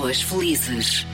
Pessoas felizes.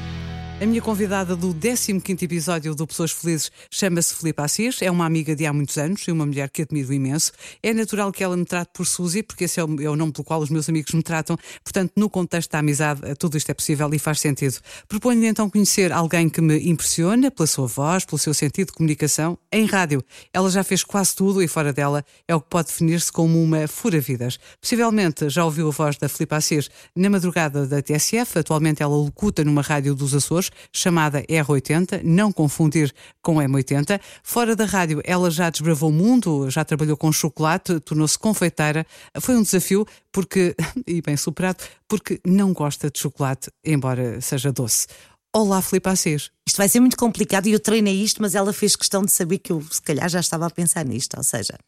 A minha convidada do 15 episódio do Pessoas Felizes chama-se Filipe Assis, é uma amiga de há muitos anos e uma mulher que admiro imenso. É natural que ela me trate por Suzy, porque esse é o, é o nome pelo qual os meus amigos me tratam. Portanto, no contexto da amizade, tudo isto é possível e faz sentido. Proponho-lhe então conhecer alguém que me impressiona pela sua voz, pelo seu sentido de comunicação em rádio. Ela já fez quase tudo e fora dela é o que pode definir-se como uma fura-vidas. Possivelmente já ouviu a voz da Filipe Assis na madrugada da TSF. Atualmente ela locuta numa rádio dos Açores chamada R80, não confundir com M80. Fora da rádio, ela já desbravou o mundo, já trabalhou com chocolate, tornou-se confeiteira. Foi um desafio, porque, e bem superado, porque não gosta de chocolate, embora seja doce. Olá, Filipe Assis. Isto vai ser muito complicado e eu treinei isto, mas ela fez questão de saber que eu, se calhar, já estava a pensar nisto. Ou seja,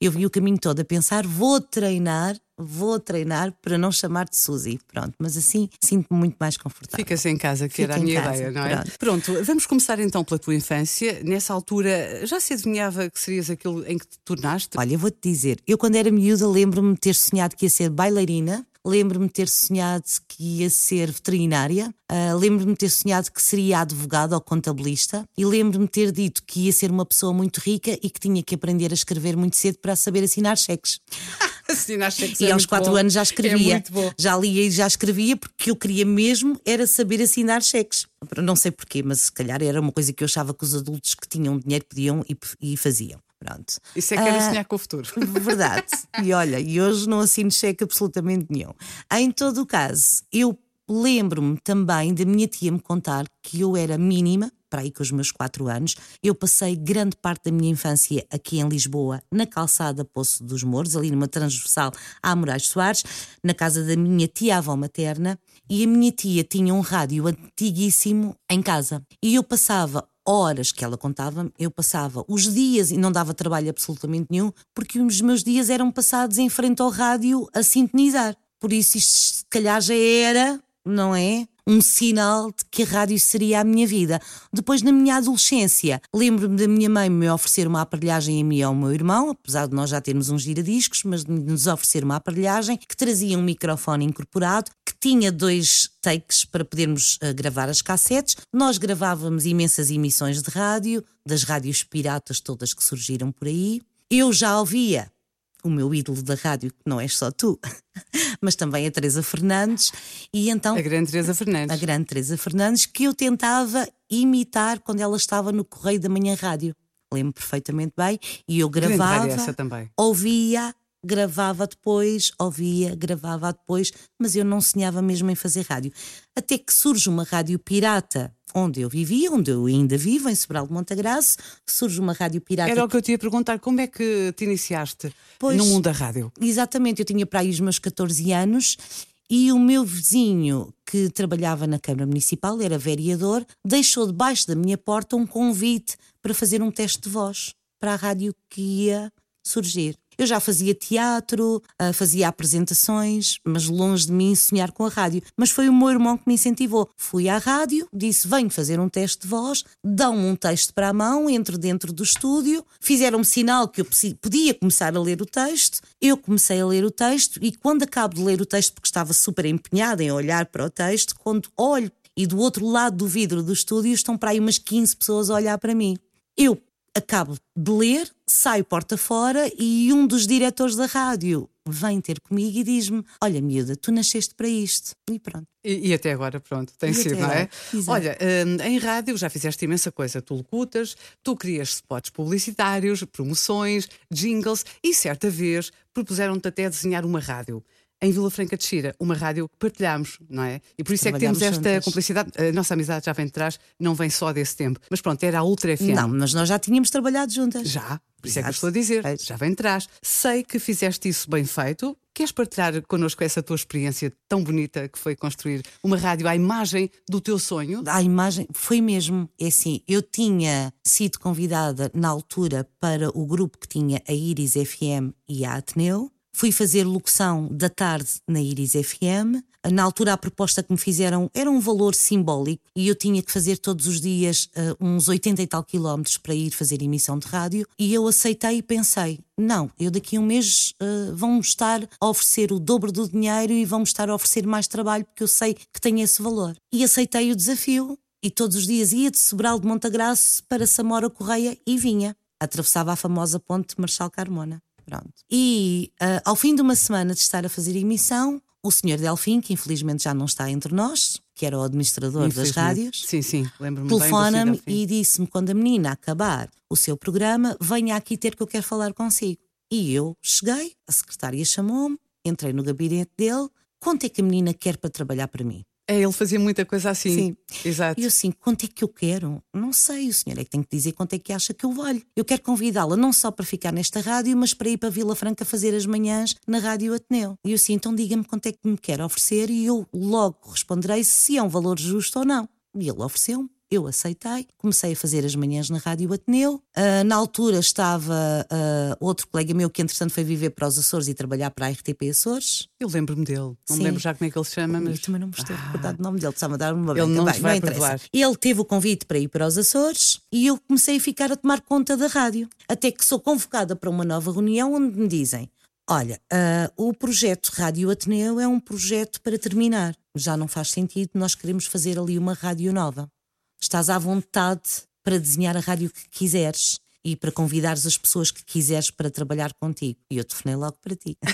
eu vi o caminho todo a pensar: vou treinar, vou treinar para não chamar de Suzy. Pronto, mas assim sinto-me muito mais confortável. Fica-se em casa, que Fica era a minha casa, ideia, não é? pronto. Pronto, vamos começar então pela tua infância. Nessa altura, já se adivinhava que serias aquilo em que te tornaste? Olha, eu vou-te dizer, eu quando era miúda lembro-me de ter sonhado que ia ser bailarina, lembro-me de ter sonhado que ia ser veterinária, ah, lembro-me de ter sonhado que seria advogada ou contabilista e lembro-me de ter dito que ia ser uma pessoa muito rica e que tinha que aprender a escrever muito cedo para saber assinar cheques. Assinaste que E é aos quatro bom. anos já escrevia. É muito bom. Já lia e já escrevia porque eu queria mesmo era saber assinar cheques. Não sei porquê, mas se calhar era uma coisa que eu achava que os adultos que tinham dinheiro podiam e, e faziam. Pronto. Isso é que era Ah, sonhar com o futuro. Verdade. E olha, e hoje não assino cheque absolutamente nenhum. Em todo o caso, eu lembro-me também da minha tia me contar que eu era mínima, para aí com os meus quatro anos. Eu passei grande parte da minha infância aqui em Lisboa, na calçada Poço dos Mouros, ali numa transversal à Moraes Soares, na casa da minha tia-avó materna. E a minha tia tinha um rádio antiguíssimo em casa. E eu passava horas que ela contava, eu passava os dias e não dava trabalho absolutamente nenhum, porque os meus dias eram passados em frente ao rádio a sintonizar. Por isso, isto se calhar já era, não é? Um sinal de que a rádio seria a minha vida. Depois, na minha adolescência, lembro-me da minha mãe me oferecer uma aparelhagem a mim e ao meu irmão, apesar de nós já termos uns giradiscos, mas de nos oferecer uma aparelhagem que trazia um microfone incorporado, tinha dois takes para podermos eh, gravar as cassetes. Nós gravávamos imensas emissões de rádio, das rádios piratas todas que surgiram por aí. Eu já ouvia o meu ídolo da rádio, que não és só tu, mas também a Teresa Fernandes, e então A grande Teresa Fernandes. a grande Teresa Fernandes, que eu tentava imitar quando ela estava no Correio da Manhã Rádio. Lembro perfeitamente bem, e eu Grande gravava, também. ouvia, gravava depois, ouvia, gravava depois, mas eu não sonhava mesmo em fazer rádio. Até que surge uma rádio pirata onde eu vivia, onde eu ainda vivo, em Sobral de Montagraço, surge uma rádio pirata Era o que eu te ia perguntar, como é que te iniciaste Pois. no mundo da rádio? Exatamente, eu tinha para aí os meus 14 anos e o meu vizinho que trabalhava na Câmara Municipal, era vereador, deixou debaixo da minha porta um convite para fazer um teste de voz para a rádio que ia surgir. Eu já fazia teatro, ah, fazia apresentações, mas longe de mim sonhar com a rádio. Mas foi o meu irmão que me incentivou. Fui à rádio, disse: venho fazer um teste de voz, dão-me um texto para a mão, entro dentro do estúdio, fizeram-me sinal que eu podia começar a ler o texto. Eu comecei a ler o texto e quando acabo de ler o texto, porque estava super empenhada em olhar para o texto, quando olho e do outro lado do vidro do estúdio estão para aí umas 15 pessoas a olhar para mim. Eu acabo de ler, saio porta fora e um dos diretores da rádio vem ter comigo e diz-me: Olha, miúda, tu nasceste para isto. E pronto. E, e até agora, pronto, tem E sido, não é? exato. Olha, hum, em rádio já fizeste imensa coisa. Tu locutas, tu crias spots publicitários, promoções, jingles e certa vez propuseram-te até desenhar uma rádio. Em Vila Franca de Xira, uma rádio que partilhámos, não é? E por isso é que temos esta juntas. complicidade. A nossa amizade já vem de trás, não vem só desse tempo. Mas pronto, era a Ultra FM. Não, mas nós já tínhamos trabalhado juntas. Já, por isso é que eu Exato. estou a dizer, É. já vem de trás. Sei que fizeste isso bem feito. Queres partilhar connosco essa tua experiência tão bonita que foi construir uma rádio à imagem do teu sonho? A imagem foi mesmo. É assim, eu tinha sido convidada na altura para o grupo que tinha a Iris FM e a Ateneu. Fui fazer locução da tarde na Iris FM. Na altura, a proposta que me fizeram era um valor simbólico e eu tinha que fazer todos os dias uh, uns 80 e tal quilómetros para ir fazer emissão de rádio. E eu aceitei e pensei: não, eu daqui a um mês uh, vão-me estar a oferecer o dobro do dinheiro e vão-me estar a oferecer mais trabalho porque eu sei que tem esse valor. E aceitei o desafio e todos os dias ia de Sobral de Montagraço para Samora Correia e vinha. Atravessava a famosa ponte Marchal Carmona. Pronto. E uh, ao fim de uma semana de estar a fazer emissão, o senhor Delfim, que infelizmente já não está entre nós, que era o administrador das rádios, sim, sim, lembro-me telefona-me e disse-me quando a menina acabar o seu programa, venha aqui ter que eu quero falar consigo. E eu cheguei, a secretária chamou-me, entrei no gabinete dele, quanto é que a menina quer para trabalhar para mim? É, ele fazia muita coisa assim. Sim. Exato. E eu assim, quanto é que eu quero? Não sei, o senhor é que tem que dizer quanto é que acha que eu valho. Eu quero convidá-la não só para ficar nesta rádio, mas para ir para Vila Franca fazer as manhãs na Rádio Ateneu. E eu assim, então diga-me quanto é que me quer oferecer e eu logo responderei se é um valor justo ou não. E ele ofereceu-me. Eu aceitei, comecei a fazer as manhãs na Rádio Ateneu. Uh, na altura estava uh, outro colega meu que, entretanto, foi viver para os Açores e trabalhar para a RTP Açores. Eu lembro-me dele, não me lembro já como é que ele se chama, mas. Eu também não me estou ah. recordar do nome dele, precisava dar uma Ele não, Bem, vai não interessa. Ele teve o convite para ir para os Açores e eu comecei a ficar a tomar conta da rádio. Até que sou convocada para uma nova reunião onde me dizem: Olha, uh, o projeto Rádio Ateneu é um projeto para terminar. Já não faz sentido, nós queremos fazer ali uma rádio nova. Estás à vontade para desenhar a rádio que quiseres e para convidares as pessoas que quiseres para trabalhar contigo. E eu telefonei logo para ti.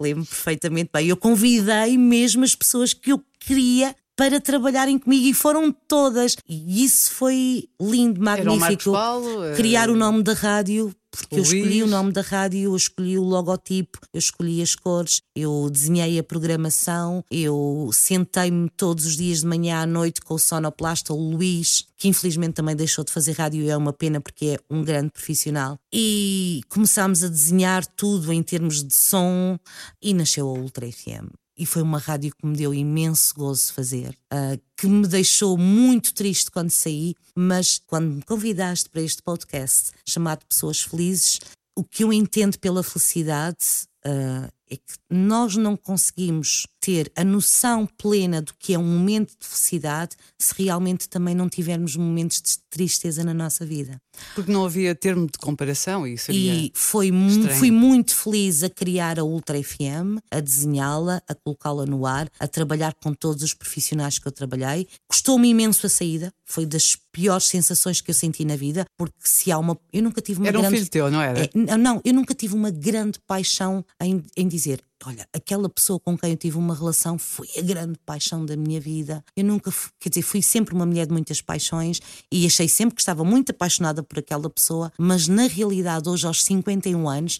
Lembro perfeitamente bem. Eu convidei mesmo as pessoas que eu queria para trabalharem comigo e foram todas. E isso foi lindo, magnífico. Paulo, Criar o nome da rádio porque eu escolhi o nome da rádio, eu escolhi o logotipo, eu escolhi as cores, eu desenhei a programação, eu sentei-me todos os dias de manhã à noite com o sonoplasta, o Luís, que infelizmente também deixou de fazer rádio e é uma pena porque é um grande profissional. E começámos a desenhar tudo em termos de som e nasceu a Ultra FM e foi uma rádio que me deu imenso gozo fazer, uh, que me deixou muito triste quando saí, mas quando me convidaste para este podcast chamado Pessoas Felizes, o que eu entendo pela felicidade uh, é que nós não conseguimos ter a noção plena do que é um momento de felicidade se realmente também não tivermos momentos de tristeza na nossa vida. Porque não havia termo de comparação e seria E foi, fui muito feliz a criar a Ultra FM, a desenhá-la, a colocá-la no ar, a trabalhar com todos os profissionais que eu trabalhei. Custou-me imenso a saída, foi das piores sensações que eu senti na vida, porque se há uma. Eu nunca tive uma era grande. Era um filho teu, não era? É, não, eu nunca tive uma grande paixão em, em dizer olha, aquela pessoa com quem eu tive uma relação foi a grande paixão da minha vida. Eu nunca, quer dizer, fui sempre uma mulher de muitas paixões e achei sempre que estava muito apaixonada por aquela pessoa, mas na realidade, hoje, aos 51 anos,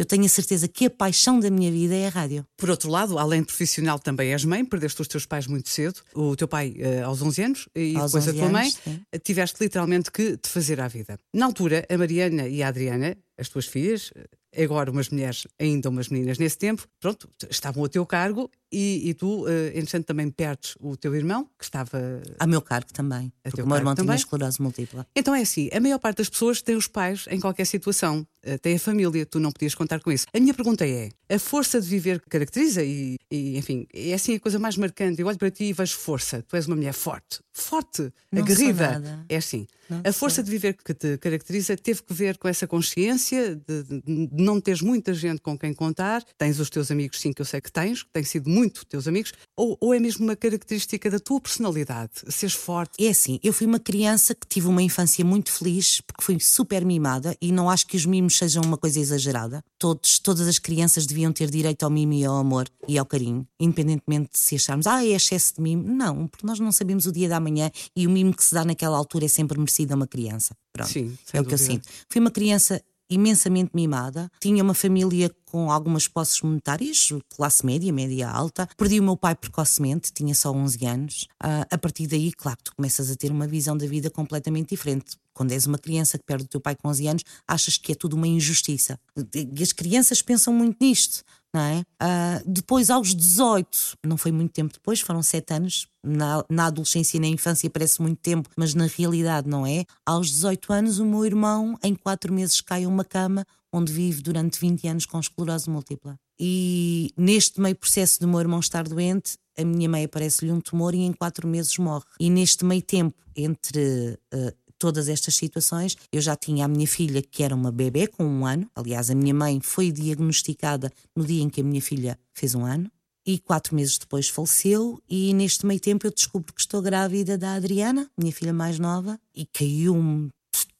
eu tenho a certeza que a paixão da minha vida é a rádio. Por outro lado, além de profissional, também és mãe, perdeste os teus pais muito cedo, o teu pai uh, aos 11 anos e aos depois a tua mãe, sim. tiveste literalmente que te fazer à vida. Na altura, a Mariana e a Adriana, as tuas filhas, agora umas mulheres, ainda umas meninas nesse tempo, pronto, estavam a teu cargo e, e tu, uh, entretanto, também perdes o teu irmão, que estava. A meu cargo também. A porque o meu irmão também. tinha esclerose múltipla. Então é assim: a maior parte das pessoas tem os pais em qualquer situação, uh, tem a família, tu não podias contar com isso. A minha pergunta é: a força de viver que caracteriza, e, e, enfim, é assim a coisa mais marcante. Eu olho para ti e vejo força. Tu és uma mulher forte, forte, não aguerrida. É assim. Não a força de viver que te caracteriza teve que ver com essa consciência de, de, de não teres muita gente com quem contar. Tens os teus amigos, sim, que eu sei que tens, que têm sido muito muito teus amigos, ou, ou é mesmo uma característica da tua personalidade, seres forte? É assim, eu fui uma criança que tive uma infância muito feliz, porque fui super mimada e não acho que os mimos sejam uma coisa exagerada. Todos, todas as crianças deviam ter direito ao mimo e ao amor e ao carinho, independentemente de se acharmos, ah, é excesso de mimo. Não, porque nós não sabemos o dia da manhã e o mimo que se dá naquela altura é sempre merecido a uma criança. Pronto, Sim, é o que eu sinto. Fui uma criança imensamente mimada, tinha uma família com algumas posses monetárias, classe média, média alta. Perdi o meu pai precocemente, tinha só 11 anos. Uh, a partir daí, claro, tu começas a ter uma visão da vida completamente diferente. Quando és uma criança que perde o teu pai com 11 anos, achas que é tudo uma injustiça. E as crianças pensam muito nisto não é? Uh, depois, aos 18, não foi muito tempo depois, foram 7 anos. Na, na adolescência e na infância parece muito tempo, mas na realidade não é. Aos 18 anos, o meu irmão, em 4 meses, cai a uma cama onde vive durante 20 anos com esclerose múltipla. E neste meio processo do meu irmão estar doente, a minha mãe aparece-lhe um tumor e em quatro meses morre. E neste meio tempo, entre uh, todas estas situações, eu já tinha a minha filha, que era uma bebê com um ano. Aliás, a minha mãe foi diagnosticada no dia em que a minha filha fez um ano. E quatro meses depois faleceu, e neste meio tempo eu descubro que estou grávida da Adriana, minha filha mais nova, e caiu-me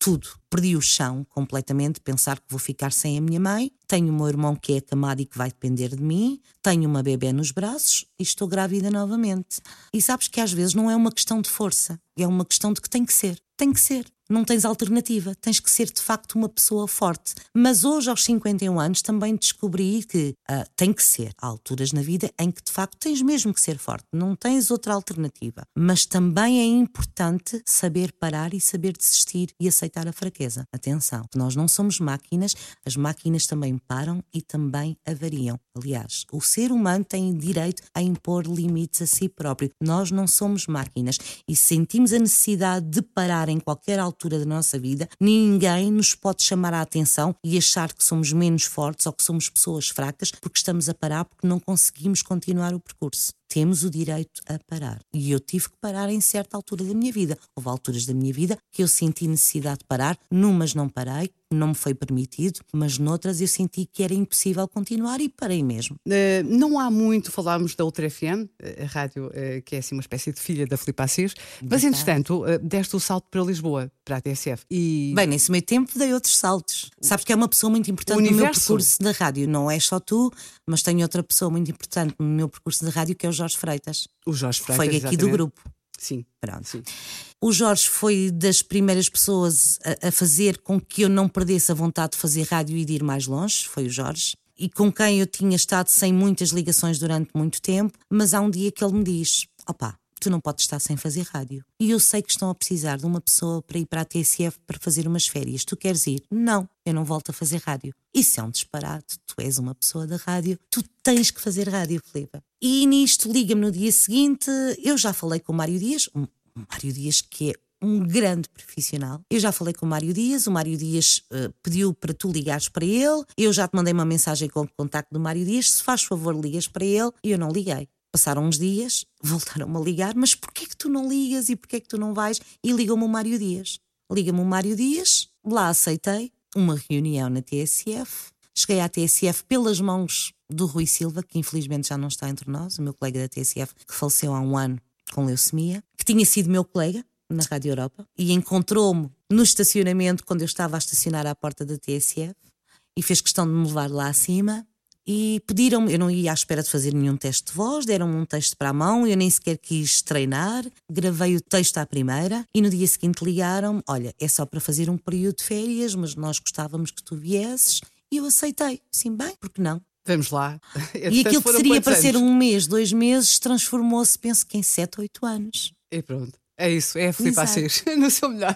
tudo. Perdi o chão completamente, pensar que vou ficar sem a minha mãe. Tenho meu irmão que é acamado e que vai depender de mim. Tenho uma bebê nos braços e estou grávida novamente. E sabes que às vezes não é uma questão de força, é uma questão de que tem que ser. Tem que ser não tens alternativa, tens que ser de facto uma pessoa forte. Mas hoje, aos 51 anos, também descobri que uh, tem que ser. Há alturas na vida em que de facto tens mesmo que ser forte, não tens outra alternativa. Mas também é importante saber parar e saber desistir e aceitar a fraqueza. Atenção, nós não somos máquinas, as máquinas também param e também avariam. Aliás, o ser humano tem direito a impor limites a si próprio. Nós não somos máquinas e sentimos a necessidade de parar em qualquer altura da nossa vida, ninguém nos pode chamar a atenção e achar que somos menos fortes ou que somos pessoas fracas porque estamos a parar porque não conseguimos continuar o percurso temos o direito a parar. E eu tive que parar em certa altura da minha vida. Houve alturas da minha vida que eu senti necessidade de parar, numas não parei, não me foi permitido, mas noutras eu senti que era impossível continuar e parei mesmo. Uh, não há muito falámos da Ultra FM, a rádio uh, que é assim uma espécie de filha da Filipe Assis, mas entretanto uh, deste o salto para Lisboa, para a TSF. E... Bem, nesse meio tempo dei outros saltos. Sabes que é uma pessoa muito importante no meu percurso da rádio. Não é só tu, mas tenho outra pessoa muito importante no meu percurso da rádio que é o Jorge Freitas. O Jorge Freitas. Foi aqui exatamente. do grupo. Sim. Pronto. Sim. O Jorge foi das primeiras pessoas a, a, fazer com que eu não perdesse a vontade de fazer rádio e de ir mais longe. Foi o Jorge. E com quem eu tinha estado sem muitas ligações durante muito tempo, mas há um dia que ele me diz: opá, tu não podes estar sem fazer rádio. E eu sei que estão a precisar de uma pessoa para ir para a TSF para fazer umas férias. Tu queres ir? Não, eu não volto a fazer rádio. Isso é um disparate. Tu és uma pessoa da rádio, tu tens que fazer rádio, Filipe. E nisto liga-me no dia seguinte. Eu já falei com o Mário Dias, o Mário Dias que é um grande profissional. Eu já falei com o Mário Dias, o Mário Dias uh, pediu para tu ligares para ele, eu já te mandei uma mensagem com o contacto do Mário Dias, se faz favor ligas para ele, e eu não liguei. Passaram uns dias, voltaram-me a ligar, mas porquê que tu não ligas e porquê que tu não vais? E ligam-me o Mário Dias. Liga-me o Mário Dias, lá aceitei uma reunião na TSF. Cheguei à TSF pelas mãos do Rui Silva, que infelizmente já não está entre nós, o meu colega da TSF, que faleceu há um ano com leucemia, que tinha sido meu colega na Rádio Europa e encontrou-me no estacionamento quando eu estava a estacionar à porta da TSF e fez questão de me levar lá acima e pediram-me, eu não ia à espera de fazer nenhum teste de voz, deram-me um texto para a mão, eu nem sequer quis treinar, gravei o texto à primeira e no dia seguinte ligaram-me: olha, é só para fazer um período de férias, mas nós gostávamos que tu viesses. E eu aceitei, sim, bem, porque não? Vamos lá. E aquilo que seria para ser um mês, dois meses, transformou-se, penso que em sete, oito anos. E pronto. É isso, é Filipe Assis, no seu melhor.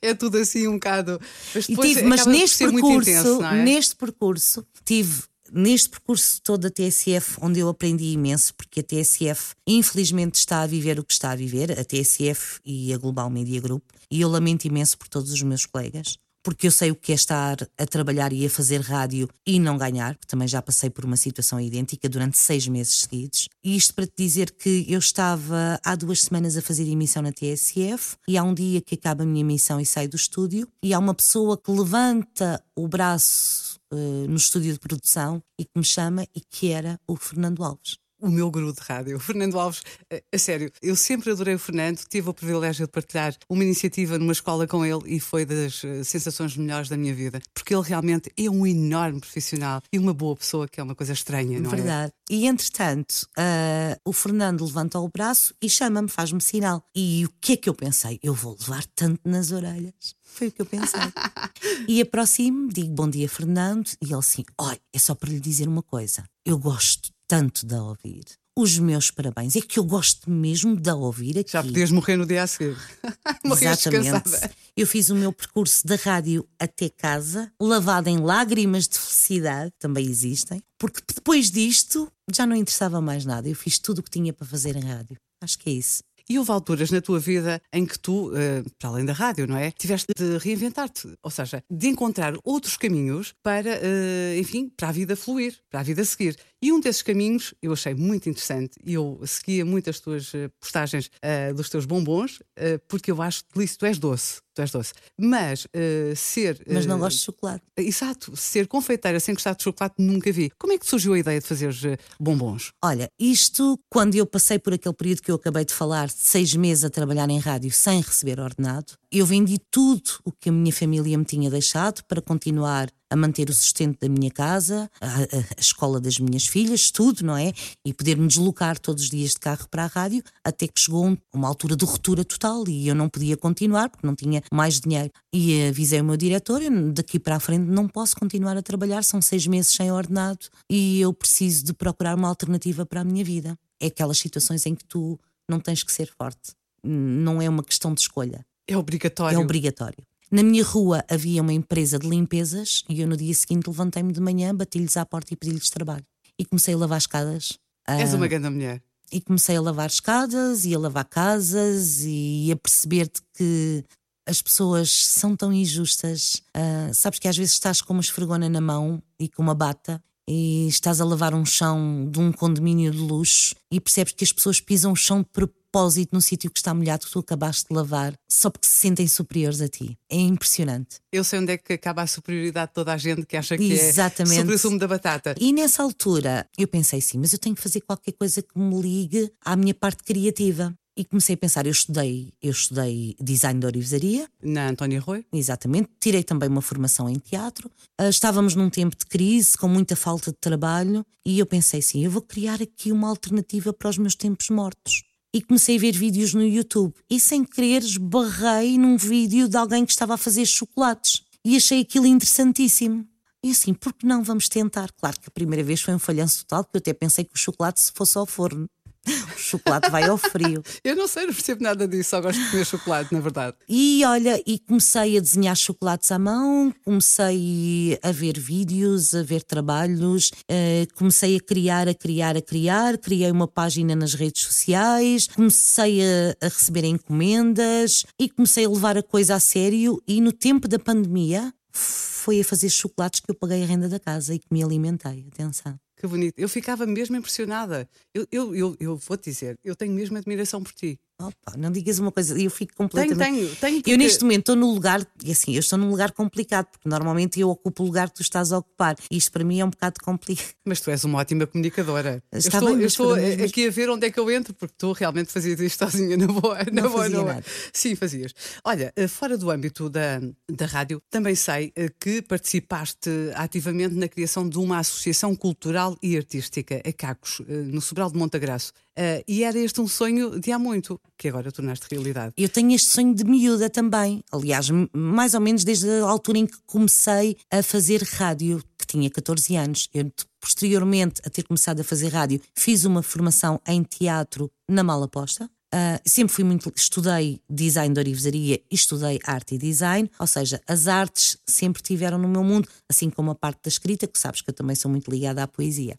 É tudo assim um bocado. Mas, tive, mas neste percurso, é? neste percurso, tive neste percurso todo da TSF, onde eu aprendi imenso, porque a TSF infelizmente está a viver o que está a viver, a TSF e a Global Media Group, e eu lamento imenso por todos os meus colegas. Porque eu sei o que é estar a trabalhar e a fazer rádio e não ganhar, porque também já passei por uma situação idêntica durante seis meses seguidos. E isto para te dizer que eu estava há duas semanas a fazer emissão na TSF e há um dia que acaba a minha emissão e saio do estúdio e há uma pessoa que levanta o braço uh, no estúdio de produção e que me chama e que era o Fernando Alves o meu guru de rádio. O Fernando Alves, a, a, sério, eu sempre adorei o Fernando, tive o privilégio de partilhar uma iniciativa numa escola com ele e foi das uh, sensações melhores da minha vida, porque ele realmente é um enorme profissional e uma boa pessoa, que é uma coisa estranha, não Verdade. é? Verdade. E entretanto, uh, o Fernando levanta o braço e chama-me, faz-me sinal. E o que é que eu pensei? Eu vou levar tanto nas orelhas. Foi o que eu pensei. e aproximo-me, digo bom dia, Fernando, e ele assim: olha, é só para lhe dizer uma coisa. Eu gosto tanto de a ouvir. Os meus parabéns. É que eu gosto mesmo de a ouvir aqui. Já podias morrer no dia a seguir. Exatamente. Eu fiz o meu percurso da rádio até casa, lavado em lágrimas de felicidade, também existem, porque depois disto já não interessava mais nada. Eu fiz tudo o que tinha para fazer em rádio. Acho que é isso. E houve alturas na tua vida em que tu, uh, para além da rádio, não é? Tiveste de reinventar-te, ou seja, de encontrar outros caminhos para, uh, enfim, para a vida fluir, para a vida seguir. E um desses caminhos eu achei muito interessante e eu seguia muitas tuas eh, postagens uh, dos teus bombons, uh, porque eu acho que tu és doce. Tu és doce. Mas uh, ser. Mas não gosto de chocolate. Exato. Ser confeiteira sem gostar de chocolate nunca vi. Como é que surgiu a ideia de fazer bombons? Olha, isto, quando eu passei por aquele período que eu acabei de falar, de seis meses a trabalhar em rádio sem receber ordenado, eu vendi tudo o que a minha família me tinha deixado para continuar a manter o sustento da minha casa, a, a, escola das minhas filhas, tudo, não é? E poder-me deslocar todos os dias de carro para a rádio, até que chegou uma altura de ruptura total e eu não podia continuar porque não tinha mais dinheiro. E avisei o meu diretor: daqui para a frente não posso continuar a trabalhar, são seis meses sem ordenado e eu preciso de procurar uma alternativa para a minha vida. É aquelas situações em que tu não tens que ser forte, não é uma questão de escolha. É obrigatório. É obrigatório. Na minha rua havia uma empresa de limpezas e eu no dia seguinte levantei-me de manhã, bati-lhes à porta e pedi-lhes trabalho. E comecei a lavar escadas. És uma grande mulher. E comecei a lavar escadas e a lavar casas e a perceber-te que as pessoas são tão injustas. Uh, sabes que às vezes estás com uma esfregona na mão e com uma bata e estás a lavar um chão de um condomínio de luxo e percebes que as pessoas pisam o chão de propósito no sítio que está molhado que tu acabaste de lavar só porque se sentem superiores a ti. É impressionante. Eu sei onde é que acaba a superioridade de toda a gente que acha que é Exatamente. é sobre o sumo da batata. E nessa altura eu pensei sim, mas eu tenho que fazer qualquer coisa que me ligue à minha parte criativa. E comecei a pensar, eu estudei, eu estudei design de orivesaria. Na Antónia Rui? Exatamente. Tirei também uma formação em teatro. Uh, estávamos num tempo de crise, com muita falta de trabalho, e eu pensei assim, eu vou criar aqui uma alternativa para os meus tempos mortos e comecei a ver vídeos no YouTube e sem querer esbarrei num vídeo de alguém que estava a fazer chocolates e achei aquilo interessantíssimo. E assim, por que não vamos tentar? Claro que a primeira vez foi um falhanço total, porque eu até pensei que o chocolate se fosse ao forno. O chocolate vai ao frio. Eu não sei, não percebo nada disso, só gosto de comer chocolate, na verdade. E olha, e comecei a desenhar chocolates à mão, comecei a ver vídeos, a ver trabalhos, uh, comecei a criar, a criar, a criar, criei uma página nas redes sociais, comecei a, a receber encomendas e comecei a levar a coisa a sério. E no tempo da pandemia, foi a fazer chocolates que eu paguei a renda da casa e que me alimentei. Atenção. Que bonito. Eu ficava mesmo impressionada. Eu, eu, eu, eu vou-te dizer, eu tenho mesmo admiração por ti. Opa, não digas uma coisa, eu fico completamente. Tenho, tenho, tenho porque... Eu neste momento estou no lugar, e assim, eu estou num lugar complicado, porque normalmente eu ocupo o lugar que tu estás a ocupar. Isto para mim é um bocado complicado. Mas tu és uma ótima comunicadora. Está eu estou, bem, eu estou aqui a ver onde é que eu entro, porque tu realmente fazias isto sozinha, na boa. Na não boa, fazia boa. Nada. Sim, fazias. Olha, eh, fora do âmbito da, da rádio, também sei eh, que participaste ativamente na criação de uma associação cultural e artística, a Cacos, eh, no Sobral de Montagraço. Uh, e era este um sonho de há muito, que agora tornaste realidade. Eu tenho este sonho de miúda também. Aliás, mais ou menos desde a altura em que comecei a fazer rádio, que tinha 14 anos. Eu, posteriormente a ter começado a fazer rádio, fiz uma formação em teatro na Malaposta. Uh, sempre fui muito. Estudei design de orivesaria e estudei arte e design, ou seja, as artes sempre tiveram no meu mundo, assim como a parte da escrita, que sabes que eu também sou muito ligada à poesia.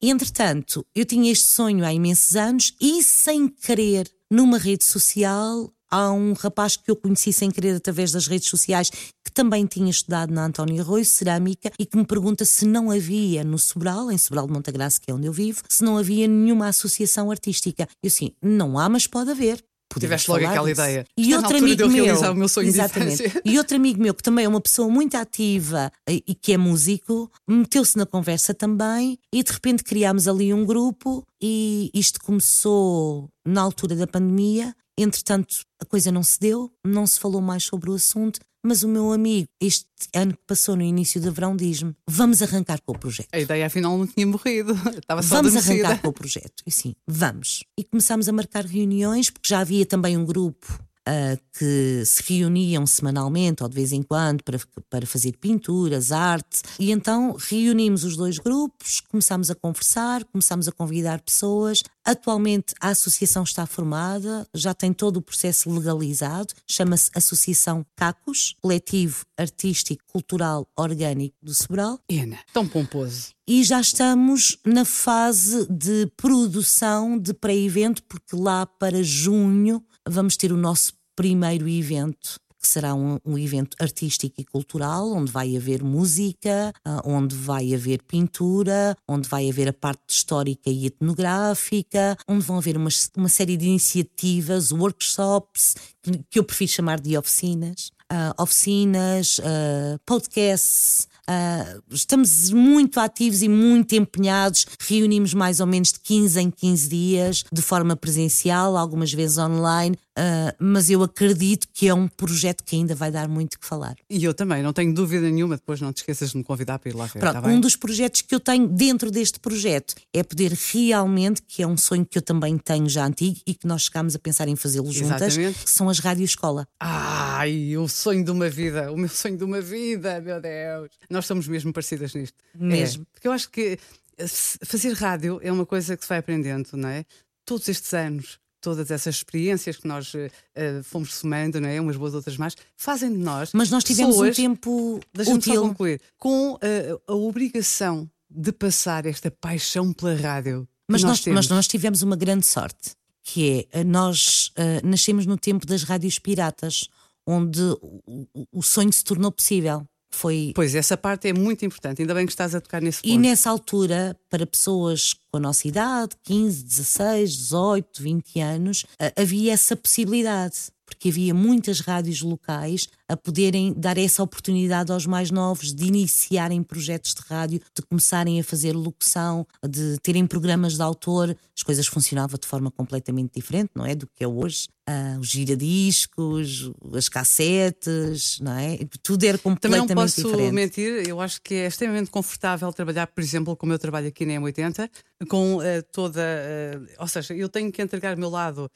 Entretanto, eu tinha este sonho há imensos anos e, sem querer, numa rede social, há um rapaz que eu conheci sem querer através das redes sociais que também tinha estudado na António Arroio, cerâmica, e que me pergunta se não havia no Sobral, em Sobral de Montagraça, que é onde eu vivo, se não havia nenhuma associação artística. Eu assim, não há, mas pode haver. Tiveste logo aquela disso. ideia. E outro amigo meu, o meu sonho exatamente. E outro amigo meu que também é uma pessoa muito ativa e que é músico, meteu-se na conversa também e de repente criámos ali um grupo e isto começou na altura da pandemia. Entretanto, a coisa não se deu, não se falou mais sobre o assunto mas o meu amigo, este ano que passou no início do verão, diz-me: vamos arrancar com o projeto. A ideia afinal não tinha morrido, estava só Vamos arrancar com o projeto. E sim, vamos. E começámos a marcar reuniões, porque já havia também um grupo uh, que se reuniam semanalmente ou de vez em quando para, para fazer pinturas, arte. E então reunimos os dois grupos, começámos a conversar, começámos a convidar pessoas. Atualmente a associação está formada, já tem todo o processo legalizado, chama-se Associação CACUS, Coletivo Artístico Cultural Orgânico do Sobral. Ena, tão pomposo. E já estamos na fase de produção de pré-evento, porque lá para junho vamos ter o nosso primeiro evento que será um, um, evento artístico e cultural, onde vai haver música, uh, onde vai haver pintura, onde vai haver a parte histórica e etnográfica, onde vão haver uma, uma série de iniciativas, workshops, que, que eu prefiro chamar de oficinas. Uh, oficinas, uh, podcasts, Uh, estamos muito ativos e muito empenhados. Reunimos mais ou menos de 15 em 15 dias, de forma presencial, algumas vezes online. Uh, mas eu acredito que é um projeto que ainda vai dar muito que falar. E eu também, não tenho dúvida nenhuma. Depois não te esqueças de me convidar para ir lá ver. Pronto, tá um dos projetos que eu tenho dentro deste projeto é poder realmente, que é um sonho que eu também tenho já antigo e que nós chegámos a pensar em fazê-lo juntas, que são as rádio escola. Ai, o sonho de uma vida, o meu sonho de uma vida, meu Deus. Nós somos mesmo parecidas nisto. Mesmo. É, porque eu acho que eh, fazer rádio é uma coisa que se vai aprendendo, não é? Todos estes anos, todas essas experiências que nós uh, fomos somando, não é? Umas boas, outras mais, fazem de nós. Mas nós tivemos pessoas, um tempo útil. concluir, com uh, a obrigação de passar esta paixão pela rádio. Mas nós, nós, mas nós tivemos uma grande sorte, que é nós uh, nascemos no tempo das rádios piratas, onde o, o sonho se tornou possível. Foi... Pois, essa parte é muito importante, ainda bem que estás a tocar nesse ponto. E nessa altura, para pessoas com a nossa idade, 15, 16, 18, 20 anos, havia essa possibilidade porque havia muitas rádios locais a poderem dar essa oportunidade aos mais novos de iniciarem projetos de rádio, de começarem a fazer locução, de terem programas de autor. As coisas funcionavam de forma completamente diferente, não é? Do que é hoje. Ah, os giradiscos, as cassetes, não é? Tudo era completamente diferente. Também não posso diferente. mentir, eu acho que é extremamente confortável trabalhar, por exemplo, como eu trabalho aqui na M80, com uh, toda. Uh, ou seja, eu tenho que entregar o meu lado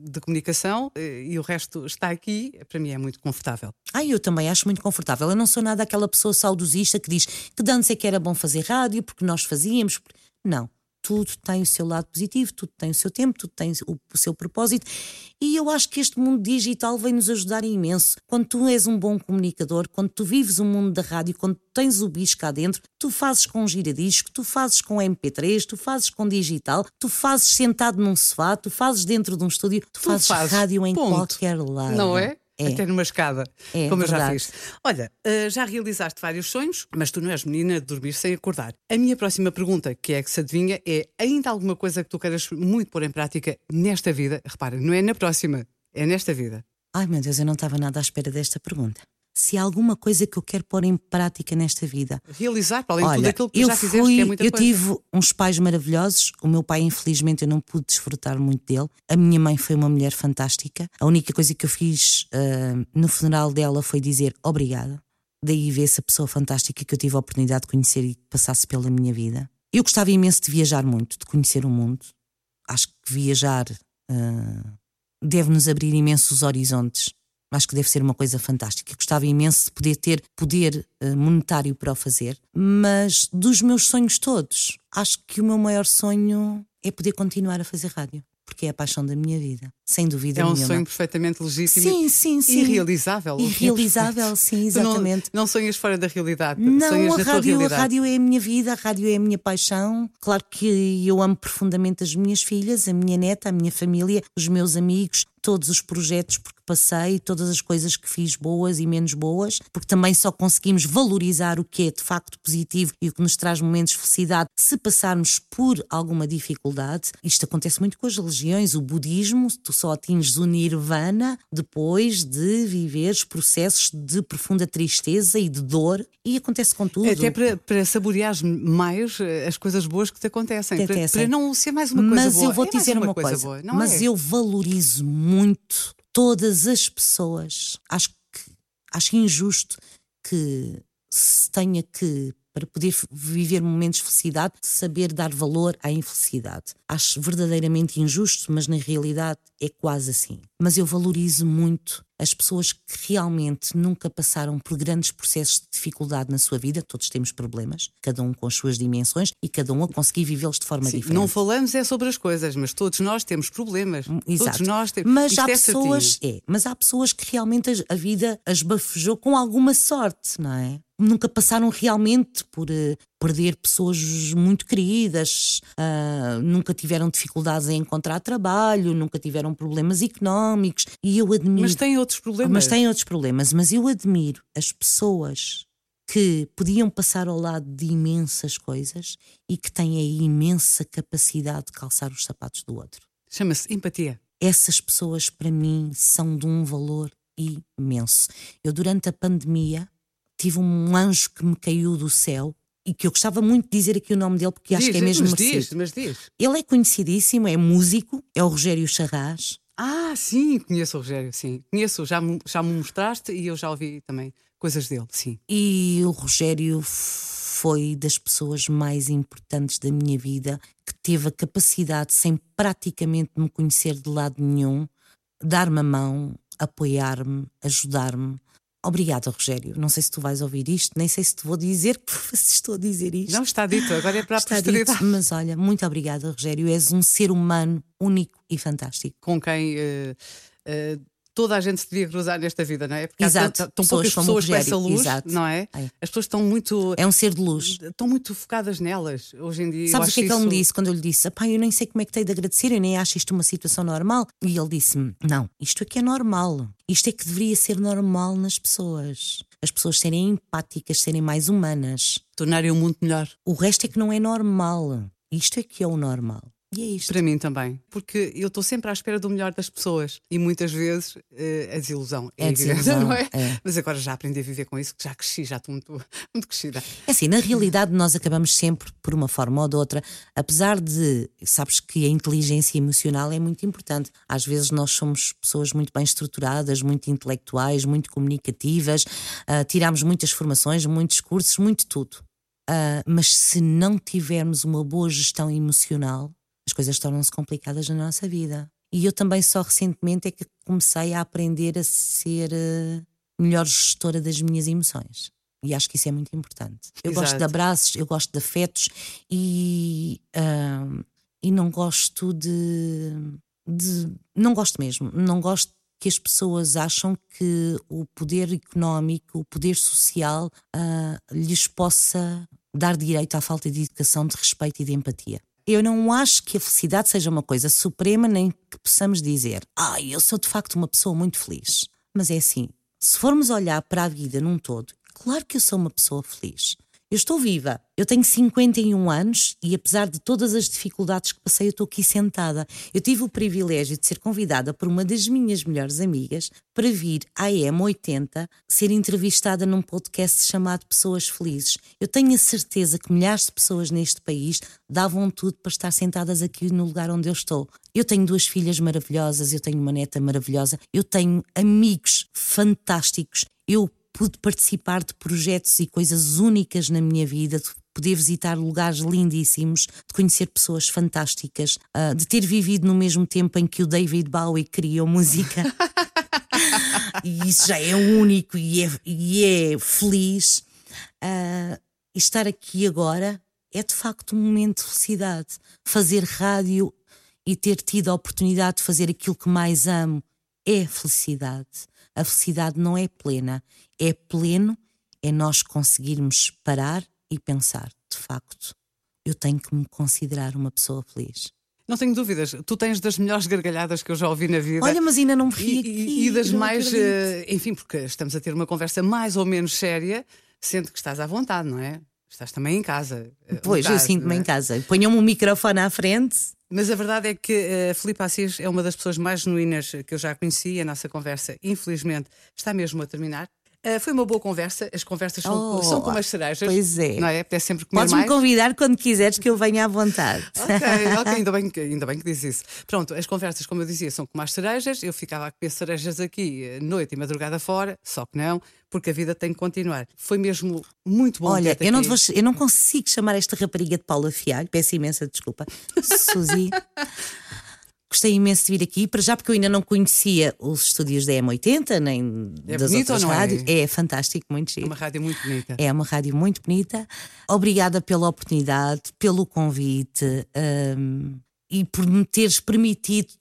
de comunicação uh, e o resto está aqui, para mim é muito confortável. Ah, eu também acho muito confortável. Eu não sou nada aquela pessoa saudosista que diz que dança é que era bom fazer rádio porque nós fazíamos. Não tudo tem o seu lado positivo, tudo tem o seu tempo, tudo tem o, o, seu propósito. E eu acho que este mundo digital vem nos ajudar imenso. Quando tu és um bom comunicador, quando tu vives o mundo da rádio, quando tens o bicho cá dentro, tu fazes com giradisco, tu fazes com MP3, tu fazes com digital, tu fazes sentado num sofá, tu fazes dentro de um estúdio, tu, tu fazes, fazes, rádio em ponto. qualquer lado. Não é? É. Até numa escada, é, como verdade. eu já fiz. Olha, uh, já realizaste vários sonhos, mas tu não és menina de dormir sem acordar. A minha próxima pergunta, que é que se adivinha, é: ainda alguma coisa que tu queiras muito pôr em prática nesta vida? Repara, não é na próxima, é nesta vida. Ai meu Deus, eu não estava nada à espera desta pergunta se há alguma coisa que eu quero pôr em prática nesta vida. Realizar, para além Olha, de tudo aquilo que eu já fui, fizeste, que é muita Eu coisa. tive uns pais maravilhosos. O meu pai, infelizmente, eu não pude desfrutar muito dele. A minha mãe foi uma mulher fantástica. A única coisa que eu fiz uh, no funeral dela foi dizer obrigada. Daí ver essa pessoa fantástica que eu tive a oportunidade de conhecer e que passasse pela minha vida. Eu gostava imenso de viajar muito, de conhecer o mundo. Acho que viajar uh, deve-nos abrir imensos horizontes Acho que deve ser uma coisa fantástica. Gostava imenso de poder ter poder uh, monetário para o fazer, mas dos meus sonhos todos, acho que o meu maior sonho é poder continuar a fazer rádio. Porque é a paixão da minha vida, sem dúvida É um nenhuma. sonho perfeitamente legítimo sim, sim, sim. e realizável. E realizável, sim, exatamente. Não, não, sonhas fora da realidade, não, sonhas a rádio. A rádio é a minha vida, a rádio é a minha paixão. Claro que eu amo profundamente as minhas filhas, a minha neta, a minha família, os meus amigos, todos os projetos porque passei, todas as coisas que fiz boas e menos boas, porque também só conseguimos valorizar o que é de facto positivo e o que nos traz momentos de felicidade se passarmos por alguma dificuldade. Isto acontece muito com as religiões, o budismo, tu só atinges o nirvana depois de viveres processos de profunda tristeza e de dor e acontece com tudo. Até para, para saborear mais eh, as coisas boas que te acontecem, Que para, acontecem. para não ser mais uma coisa Mas boa. eu vou É dizer uma, uma, coisa, boa, não mas é? eu valorizo muito todas as pessoas. Acho que acho injusto que se tenha que para poder viver momentos de felicidade, saber dar valor à infelicidade. Acho verdadeiramente injusto, mas na realidade é quase assim. Mas eu valorizo muito as pessoas que realmente nunca passaram por grandes processos de dificuldade na sua vida, todos temos problemas, cada um com as suas dimensões e cada um a conseguir vivê-los de forma Sim, diferente. Não falamos é sobre as coisas, mas todos nós temos problemas. Exato. Todos nós temos. Mas Isto há é pessoas, certinho. é, mas há pessoas que realmente a- a vida as bafejou com alguma sorte, não é? Nunca passaram realmente por eh, perder pessoas muito queridas, ah, nunca tiveram dificuldades em encontrar trabalho, nunca tiveram problemas económicos. E eu admiro. Mas têm outros problemas. Mas têm outros problemas, mas eu admiro as pessoas que podiam passar ao lado de imensas coisas e que têm a imensa capacidade de calçar os sapatos do outro. Chama-se empatia. Essas pessoas, para mim, são de um valor imenso. Eu, durante a pandemia, tive um anjo que me caiu do céu e que eu gostava muito de dizer aqui o nome dele porque acho diz, que é mesmo mas merecido. diz, mas diz. Ele é conhecidíssimo, é músico, é o Rogério Charras. Ah, sim, conheço o Rogério, sim. Conheço, já me, já me mostraste e eu já ouvi também coisas dele, sim. E o Rogério foi das pessoas mais importantes da minha vida, que teve a capacidade, sem praticamente me conhecer de lado nenhum, dar-me a mão, apoiar-me, ajudar-me. Obrigada, Rogério. Não sei se tu vais ouvir isto, nem sei se te vou dizer se estou a dizer isto. Não está dito, agora é para a Está posteridade. dito, mas olha, muito obrigada, Rogério. És um ser humano único e fantástico. Com quem eh, eh, toda a gente se devia cruzar nesta vida, não é? Porque Exato, há tão, poucas pessoas com essa luz, exato. não é? É. As pessoas estão muito. É um ser de luz. Estão muito focadas nelas hoje em dia. Sabes o que é que ele me disse quando eu lhe disse: Pai, eu nem sei como é que tenho de agradecer, eu nem acho isto uma situação normal. E ele disse-me: Não, isto aqui é normal. Isto é que deveria ser normal nas pessoas. As pessoas serem empáticas, serem mais humanas. Tornarem o mundo melhor. O resto é que não é normal. Isto é que é o normal. E é isto. Para mim também. Porque eu estou sempre à espera do melhor das pessoas. E muitas vezes a desilusão é, É desilusão, não é? é. Mas agora já aprendi a viver com isso, que já cresci, já estou muito, muito crescida. É assim, na realidade, nós acabamos sempre, por uma forma ou de outra, apesar de, sabes que a inteligência emocional é muito importante. Às vezes nós somos pessoas muito bem estruturadas, muito intelectuais, muito comunicativas, ah, tiramos muitas formações, muitos cursos, muito tudo. Ah, mas se não tivermos uma boa gestão emocional, as coisas tornam-se complicadas na nossa vida. E eu também só recentemente é que comecei a aprender a ser ah, melhor gestora das minhas emoções. E acho que isso é muito importante. Eu gosto de Exato. abraços, eu gosto de afetos e, e não gosto de, de. Não gosto mesmo. Não gosto que as pessoas acham que o poder económico, o poder social, ah, lhes possa dar direito à falta de educação, de respeito e de empatia. Eu não acho que a felicidade seja uma coisa suprema, nem que possamos dizer, ah, eu sou de facto uma pessoa muito feliz. Mas é assim, se formos olhar para a vida num todo, claro que eu sou uma pessoa feliz. Eu estou viva, eu tenho 51 anos e apesar de todas as dificuldades que passei, eu estou aqui sentada. Eu tive o privilégio de ser convidada por uma das minhas melhores amigas para vir à EM80 ser entrevistada num podcast chamado Pessoas Felizes. Eu tenho a certeza que milhares de pessoas neste país davam tudo para estar sentadas aqui no lugar onde eu estou. Eu tenho duas filhas maravilhosas, eu tenho uma neta maravilhosa, eu tenho amigos fantásticos. Eu pude participar de projetos e coisas únicas na minha vida, de poder visitar lugares lindíssimos, de conhecer pessoas fantásticas, ah, de ter vivido no mesmo tempo em que o David Bowie criou música. e isso já é único e é, e é feliz. E estar aqui agora é de facto um momento de felicidade. Fazer rádio e ter tido a oportunidade de fazer aquilo que mais amo é felicidade. A felicidade não é plena, é pleno, é nós conseguirmos parar e pensar, de facto, eu tenho que me considerar uma pessoa feliz. Não tenho dúvidas. Tu tens das melhores gargalhadas que eu já ouvi na vida. Olha, mas ainda não me E, ri e- aqui. e das não mais. acredito. eh, enfim, porque estamos a ter uma conversa mais ou menos séria, sendo que estás à vontade, não é? Estás também em casa. eh, Pois, eu sinto-me é? em casa. Ponham-me um microfone à frente. Mas a verdade é que a Filipe Assis é uma das pessoas mais genuínas que eu já conheci. A nossa conversa, infelizmente, está mesmo a terminar. Uh, foi uma boa conversa. As conversas são, Oh, são como as cerejas. pois é. Não é? Apetece sempre comer Podes-me convidar quando quiseres que eu venha à vontade. Ok, ok, ainda bem, que, ainda bem que disse isso. Pronto, as conversas, como eu dizia, são como as cerejas. Eu ficava a comer cerejas aqui, eh, noite e madrugada fora, só que não, porque a vida tem que continuar. Foi mesmo muito bom. Olha, eu não, vou- eu não consigo chamar esta rapariga de Paula Fialho, peço imensa desculpa. Suzy. Gostei imenso de vir aqui, para já porque eu ainda não conhecia os estúdios da M80, nem É das outras é? rádios. É fantástico, muito É giro. uma rádio muito bonita. É uma rádio muito bonita. Obrigada pela oportunidade, pelo convite hum, e por me teres permitido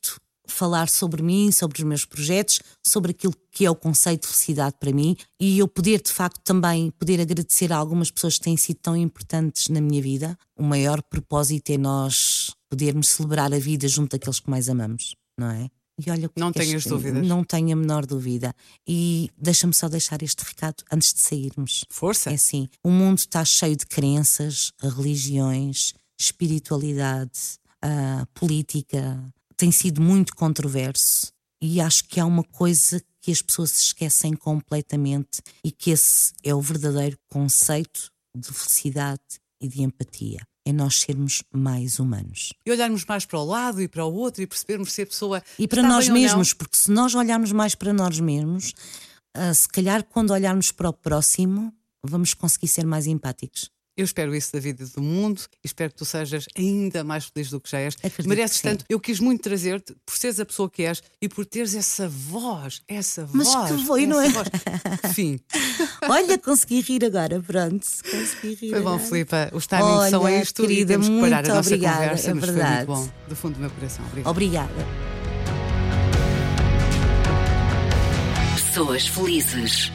falar sobre mim, sobre os meus projetos, sobre aquilo que é o conceito de felicidade para mim e eu poder de facto também poder agradecer a algumas pessoas que têm sido tão importantes na minha vida. O maior propósito é nós podermos celebrar a vida junto daqueles que mais amamos, não é? E olha, Não queres- tenhas dúvidas. Não tenho a menor dúvida. E deixa-me só deixar este recado antes de sairmos. Força. É assim, o mundo está cheio de crenças, religiões, espiritualidade, ah, política. Tem sido muito controverso e acho que há uma coisa que as pessoas se esquecem completamente e que esse é o verdadeiro conceito de felicidade e de empatia. É nós sermos mais humanos. E olharmos mais para o lado e para o outro e percebermos se a pessoa. E para nós mesmos, porque se nós olharmos mais para nós mesmos, ah, se calhar quando olharmos para o próximo, vamos conseguir ser mais empáticos. Eu espero isso da vida e do mundo e espero que tu sejas ainda mais feliz do que já és. Acredito Mereces tanto. Eu quis muito trazer-te por seres a pessoa que és e por teres essa voz, essa Mas voz. que foi, não é? voz. Fim. Olha, consegui rir agora, pronto. Consegui rir Foi bom, agora. Filipa. Os timings são Olha, isto e querida, temos que parar muito a nossa obrigada, conversa, é mas verdade. foi muito bom. Do fundo do meu coração. Obrigada. Obrigada. Pessoas felizes.